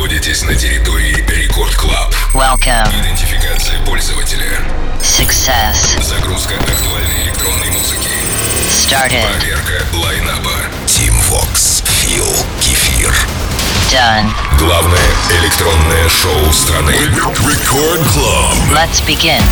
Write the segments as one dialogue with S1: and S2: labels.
S1: находитесь на территории Рекорд Клаб.
S2: Welcome.
S1: Идентификация пользователя.
S2: Success.
S1: Загрузка актуальной электронной музыки.
S2: Started.
S1: Проверка лайнаба. Team Vox. Фил. Кефир.
S2: Done.
S1: Главное электронное шоу страны.
S3: Record Club.
S2: Let's begin.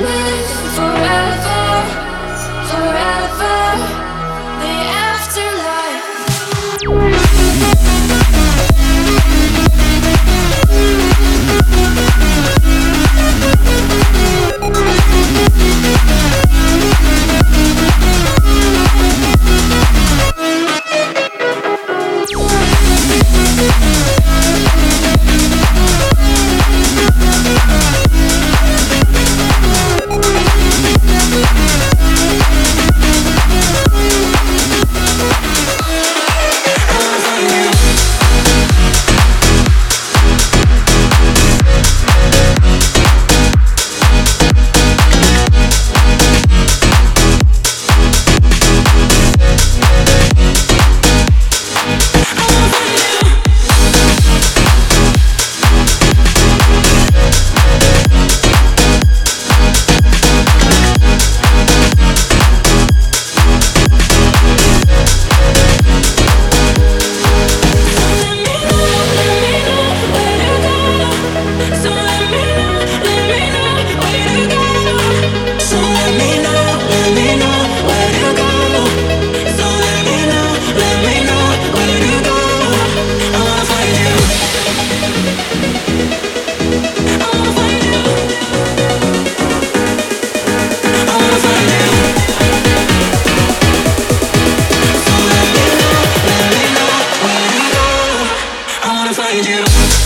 S4: 내 find you.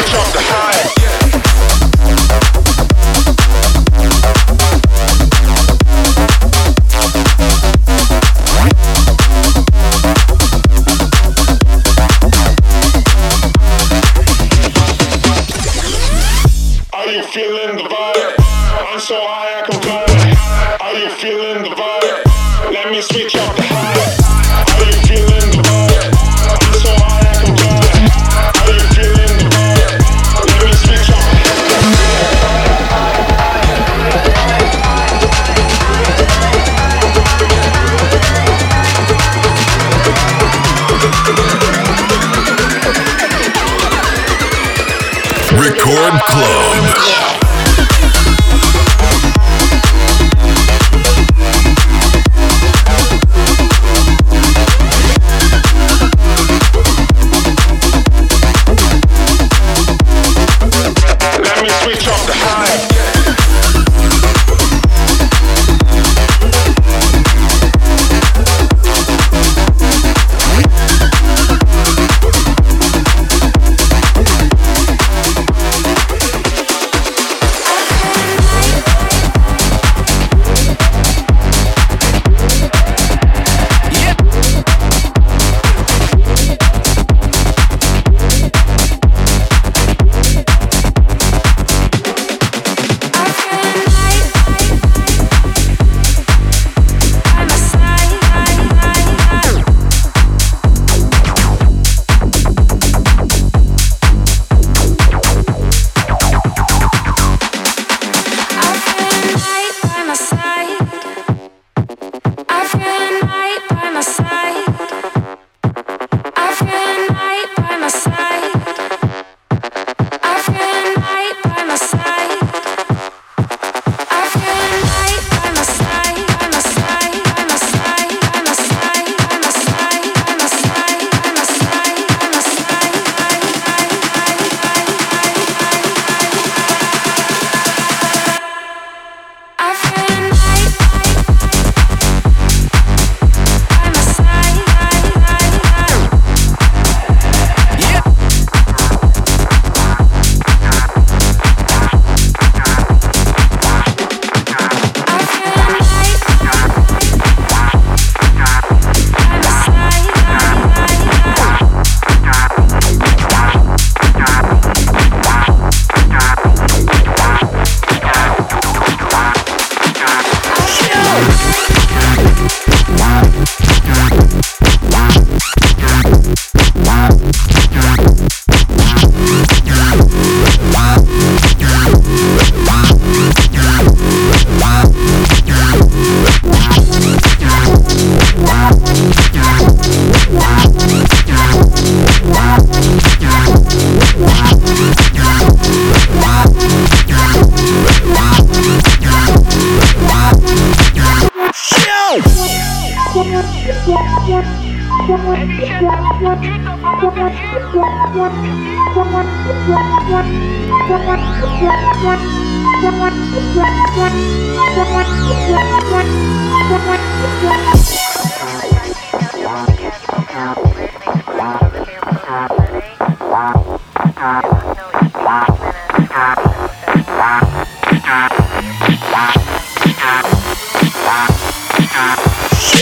S4: Wow.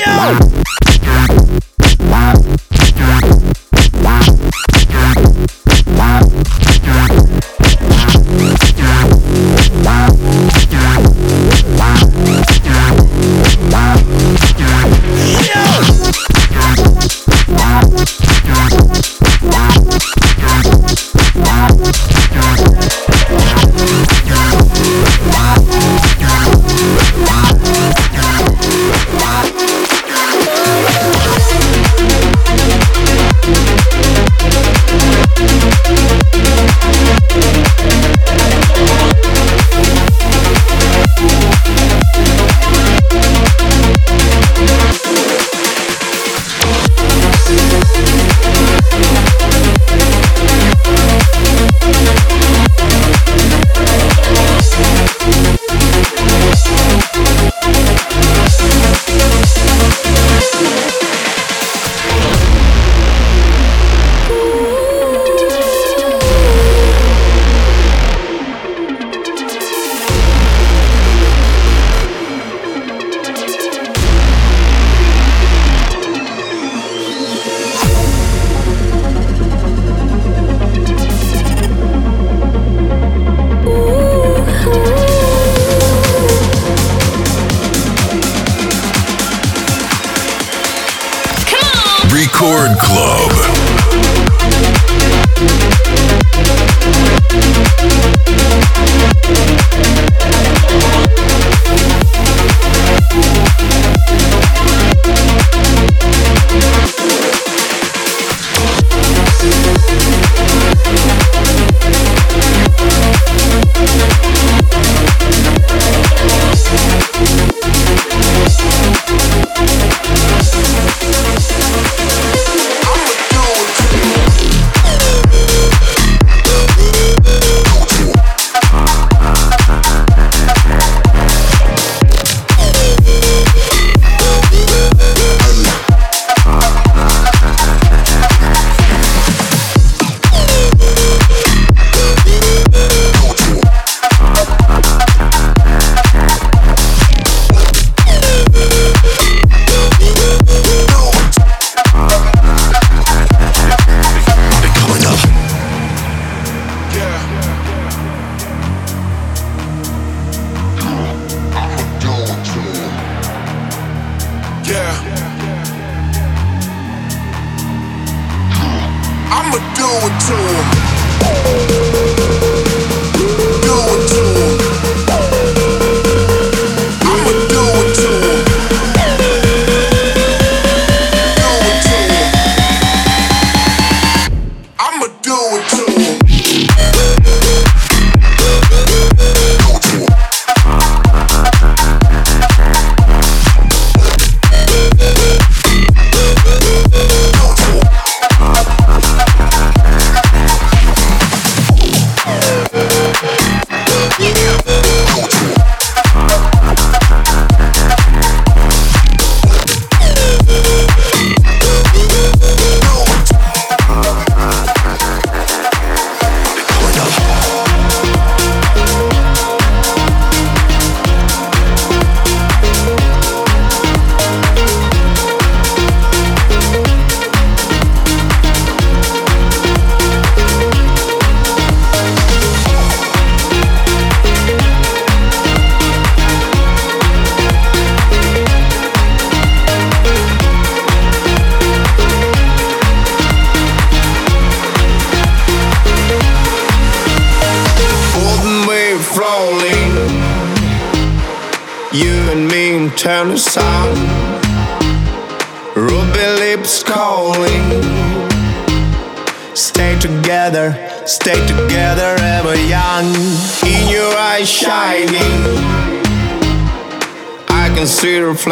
S5: Yo!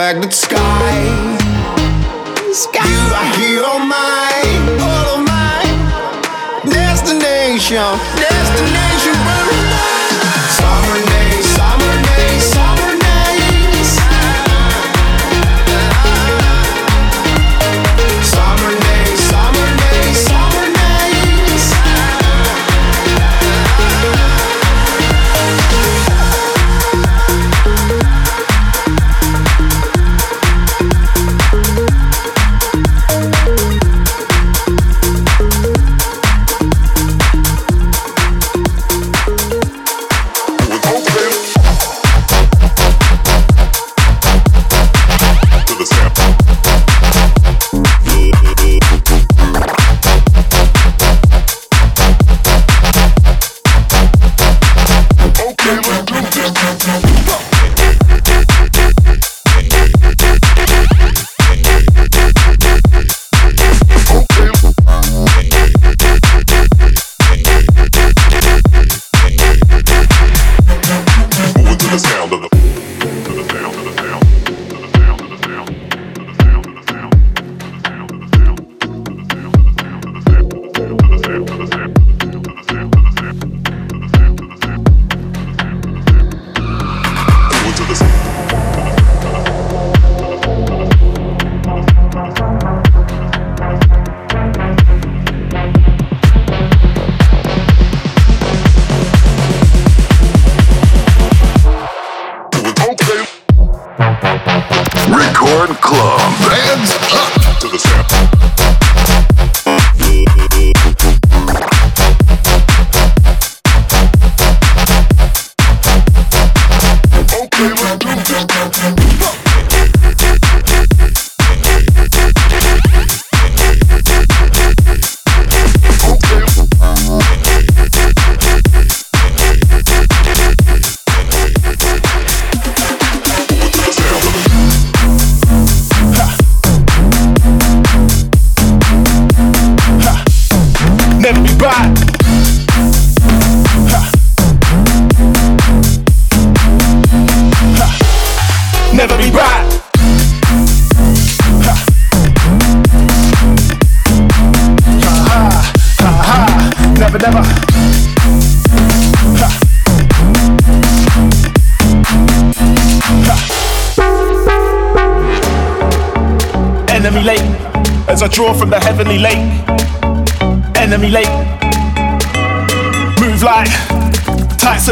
S5: like the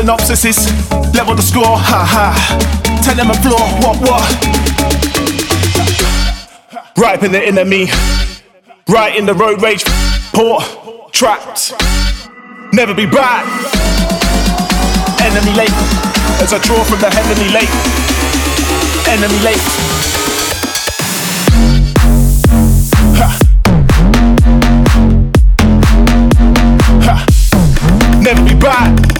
S5: tight synopsises. Level the score, ha ha. Tell them a floor, what what. Ripen the enemy. Right in the road rage. Port. Trapped. Never be back. Enemy lake. As I draw from the heavenly lake. Enemy lake. never be back.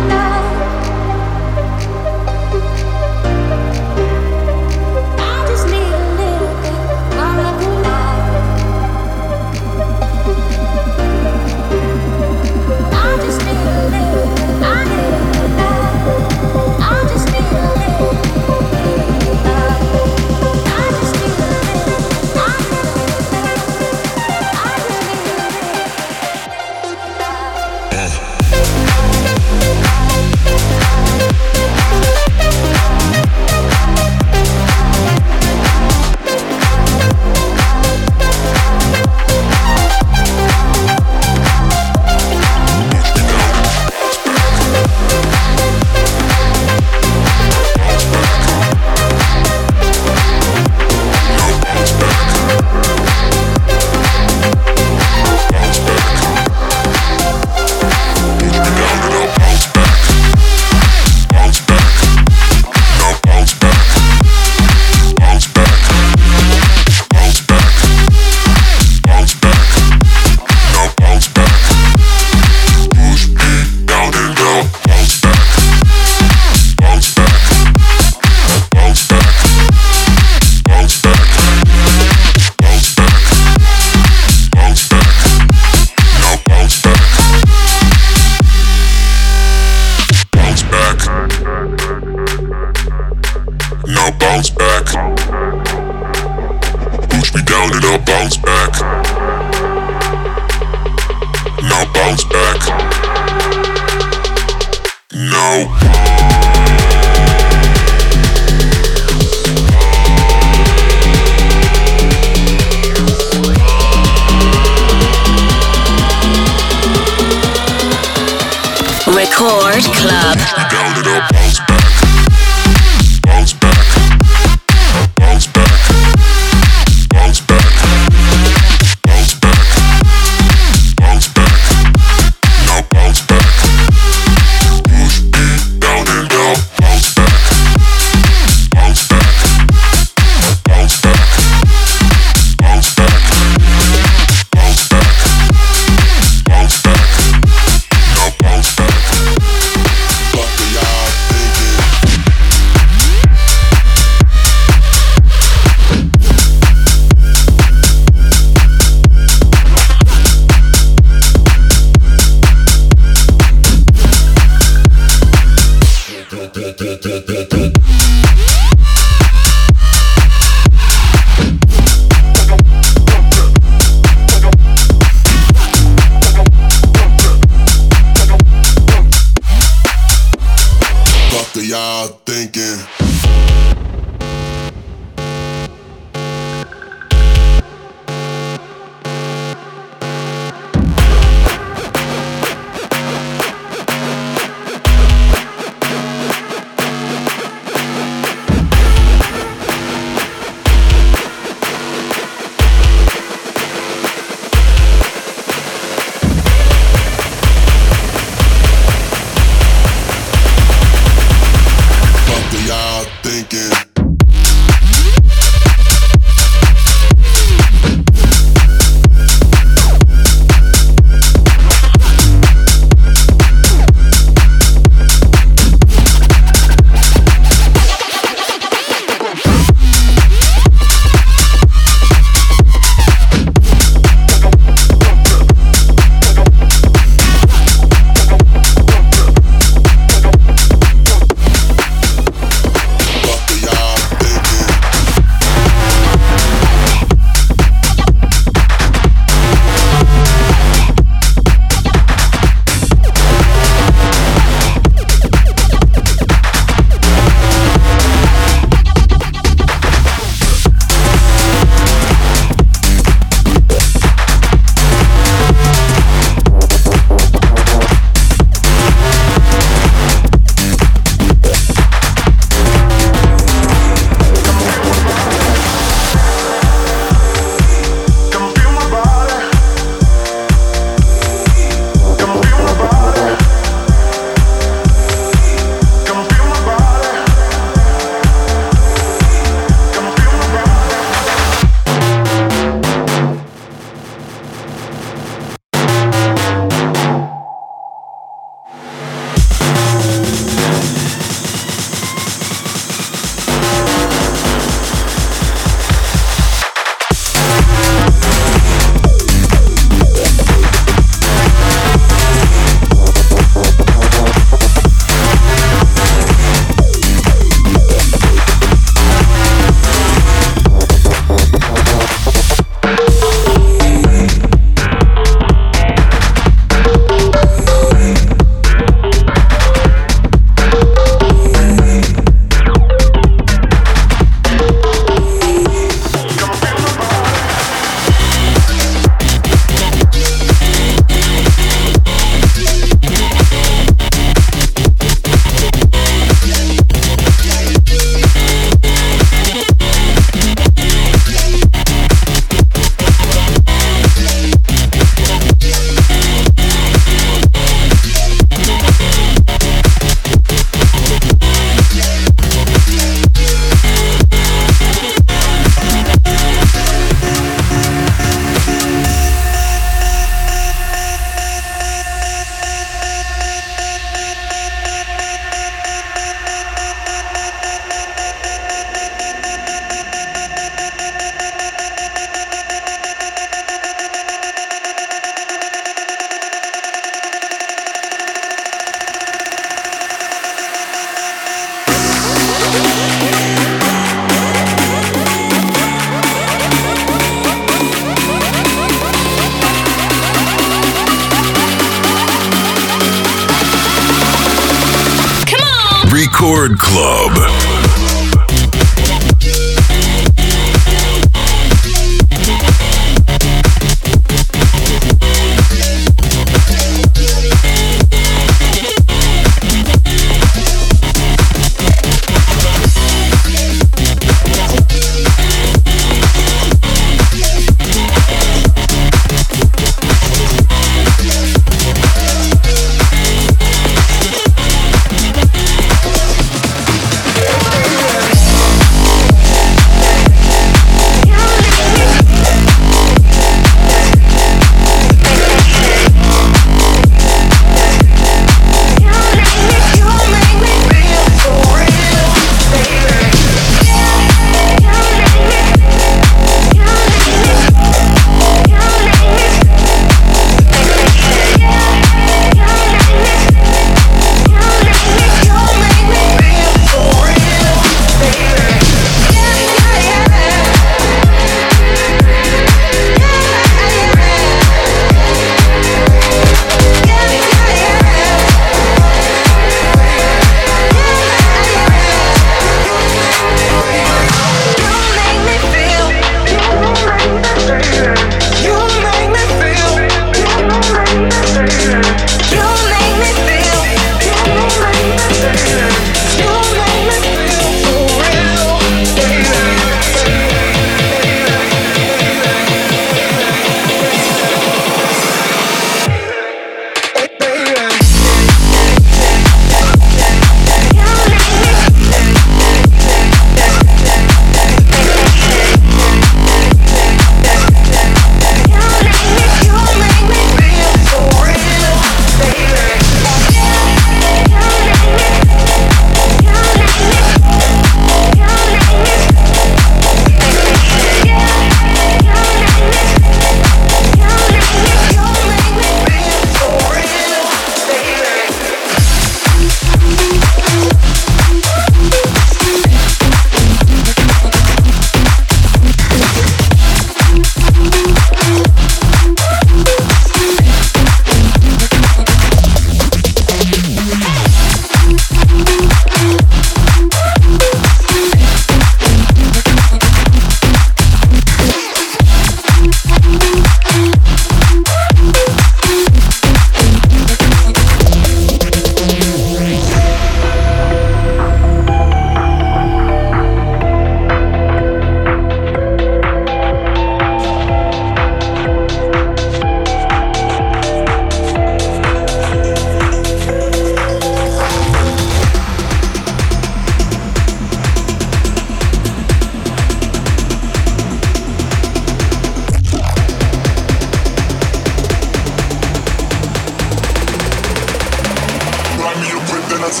S6: Record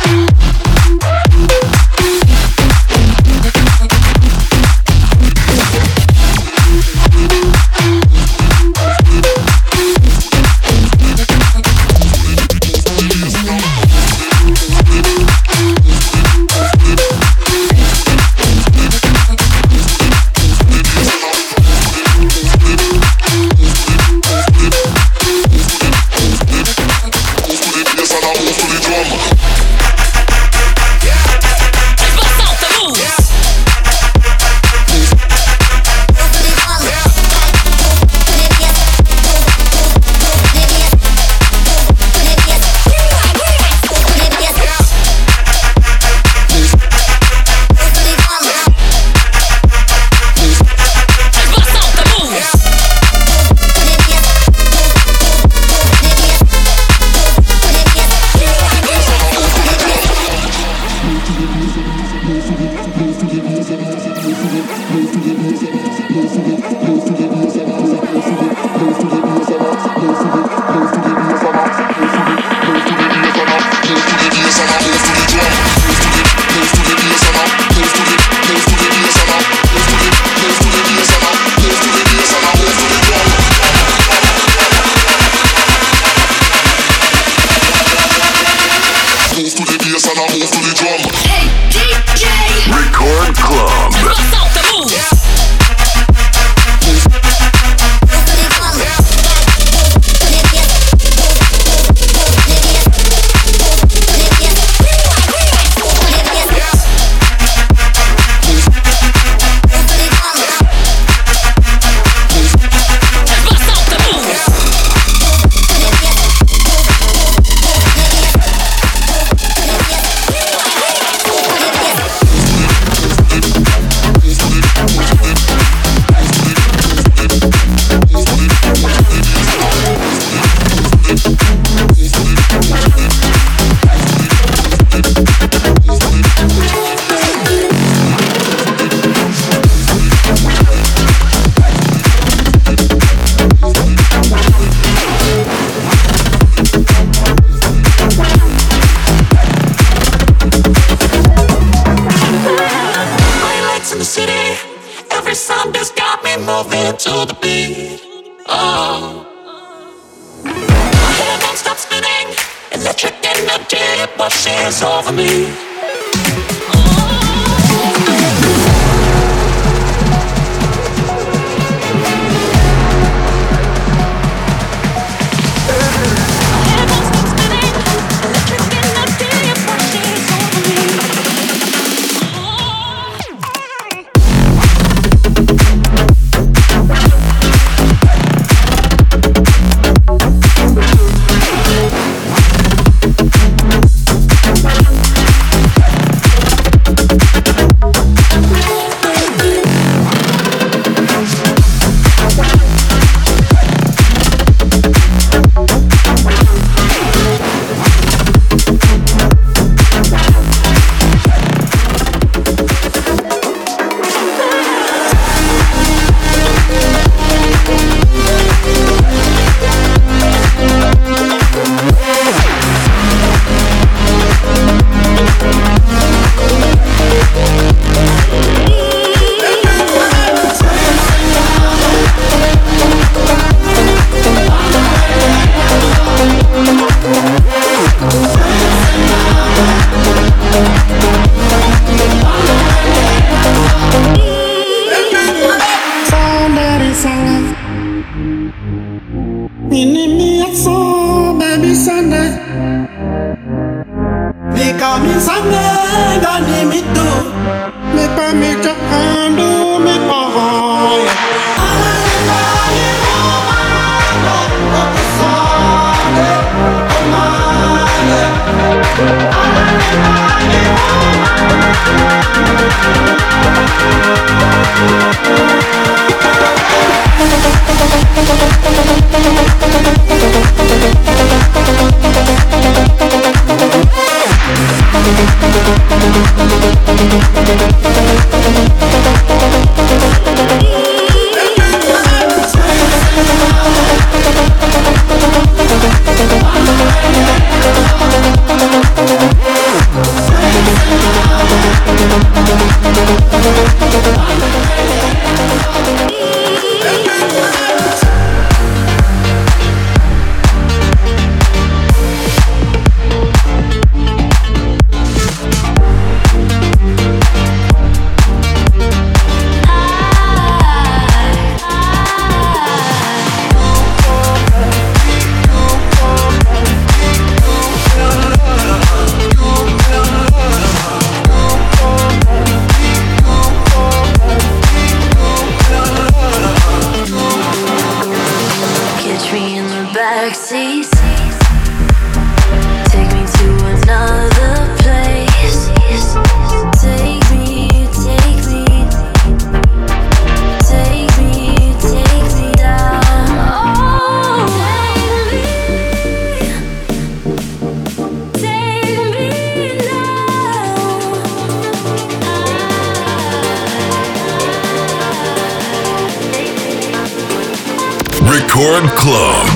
S6: Club.
S1: Record Club.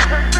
S7: Yeah.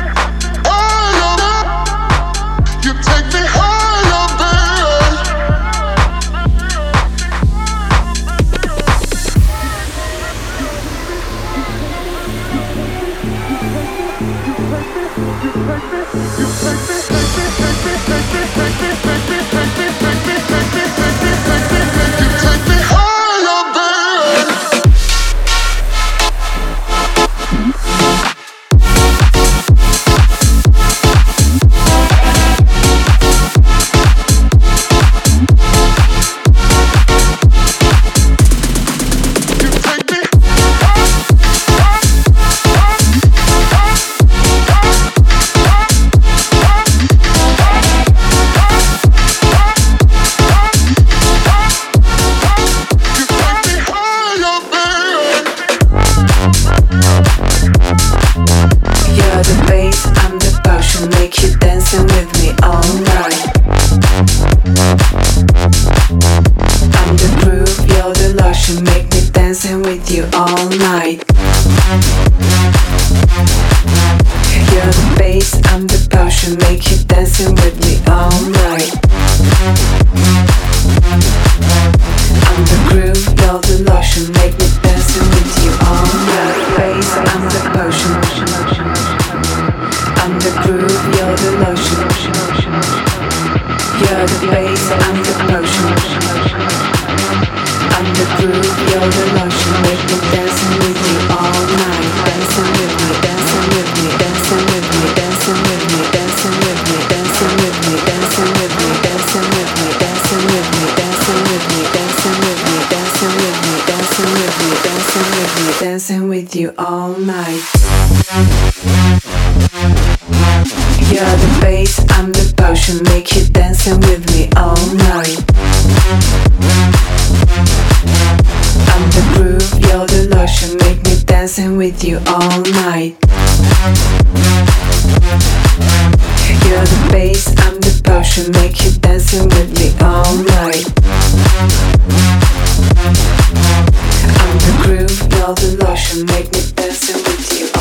S7: dancing with dancing with you all night. You're the bass, I'm the potion, make you dancing with me all night. I'm the groove, you're the lotion, make me dancing with you all night. You're the bass, I'm the potion, make you dancing with me all night. The groove, now the lotion, make me dancing with you.